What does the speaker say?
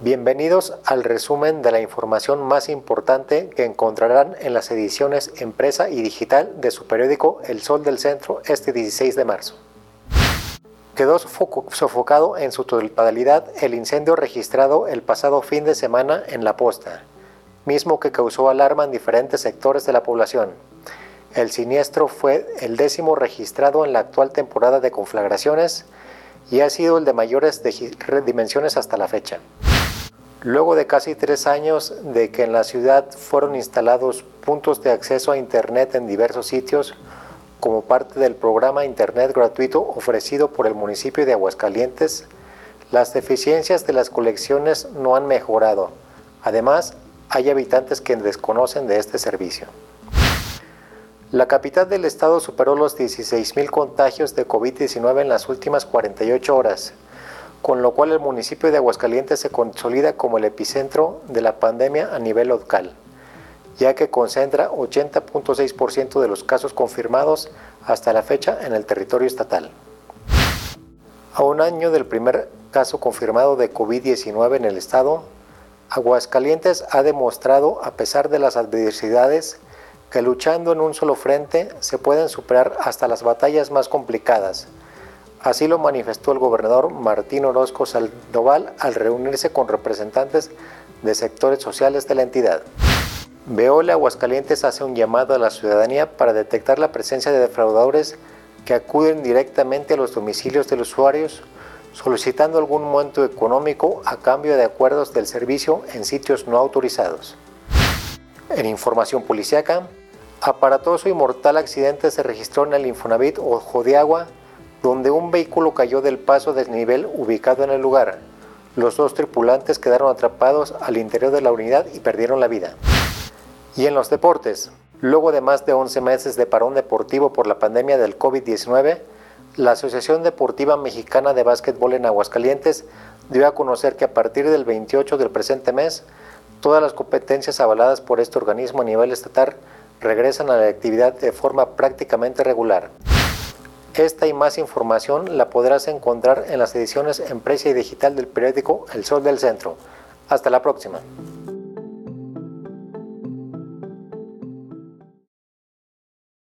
Bienvenidos al resumen de la información más importante que encontrarán en las ediciones impresa y digital de su periódico El Sol del Centro este 16 de marzo. Quedó sofocado en su totalidad el incendio registrado el pasado fin de semana en La Posta, mismo que causó alarma en diferentes sectores de la población. El siniestro fue el décimo registrado en la actual temporada de conflagraciones y ha sido el de mayores dimensiones hasta la fecha. Luego de casi tres años de que en la ciudad fueron instalados puntos de acceso a Internet en diversos sitios, como parte del programa Internet gratuito ofrecido por el municipio de Aguascalientes, las deficiencias de las colecciones no han mejorado. Además, hay habitantes que desconocen de este servicio. La capital del estado superó los 16.000 contagios de COVID-19 en las últimas 48 horas, con lo cual el municipio de Aguascalientes se consolida como el epicentro de la pandemia a nivel local, ya que concentra 80.6% de los casos confirmados hasta la fecha en el territorio estatal. A un año del primer caso confirmado de COVID-19 en el estado, Aguascalientes ha demostrado, a pesar de las adversidades, que luchando en un solo frente se pueden superar hasta las batallas más complicadas, Así lo manifestó el gobernador Martín Orozco Saldoval al reunirse con representantes de sectores sociales de la entidad. Veole Aguascalientes hace un llamado a la ciudadanía para detectar la presencia de defraudadores que acuden directamente a los domicilios de los usuarios solicitando algún monto económico a cambio de acuerdos del servicio en sitios no autorizados. En información policiaca, aparatoso y mortal accidente se registró en el Infonavit Ojo de Agua donde un vehículo cayó del paso desnivel ubicado en el lugar. Los dos tripulantes quedaron atrapados al interior de la unidad y perdieron la vida. Y en los deportes, luego de más de 11 meses de parón deportivo por la pandemia del COVID-19, la Asociación Deportiva Mexicana de Básquetbol en Aguascalientes dio a conocer que a partir del 28 del presente mes, todas las competencias avaladas por este organismo a nivel estatal regresan a la actividad de forma prácticamente regular. Esta y más información la podrás encontrar en las ediciones Empresa y Digital del periódico El Sol del Centro. Hasta la próxima.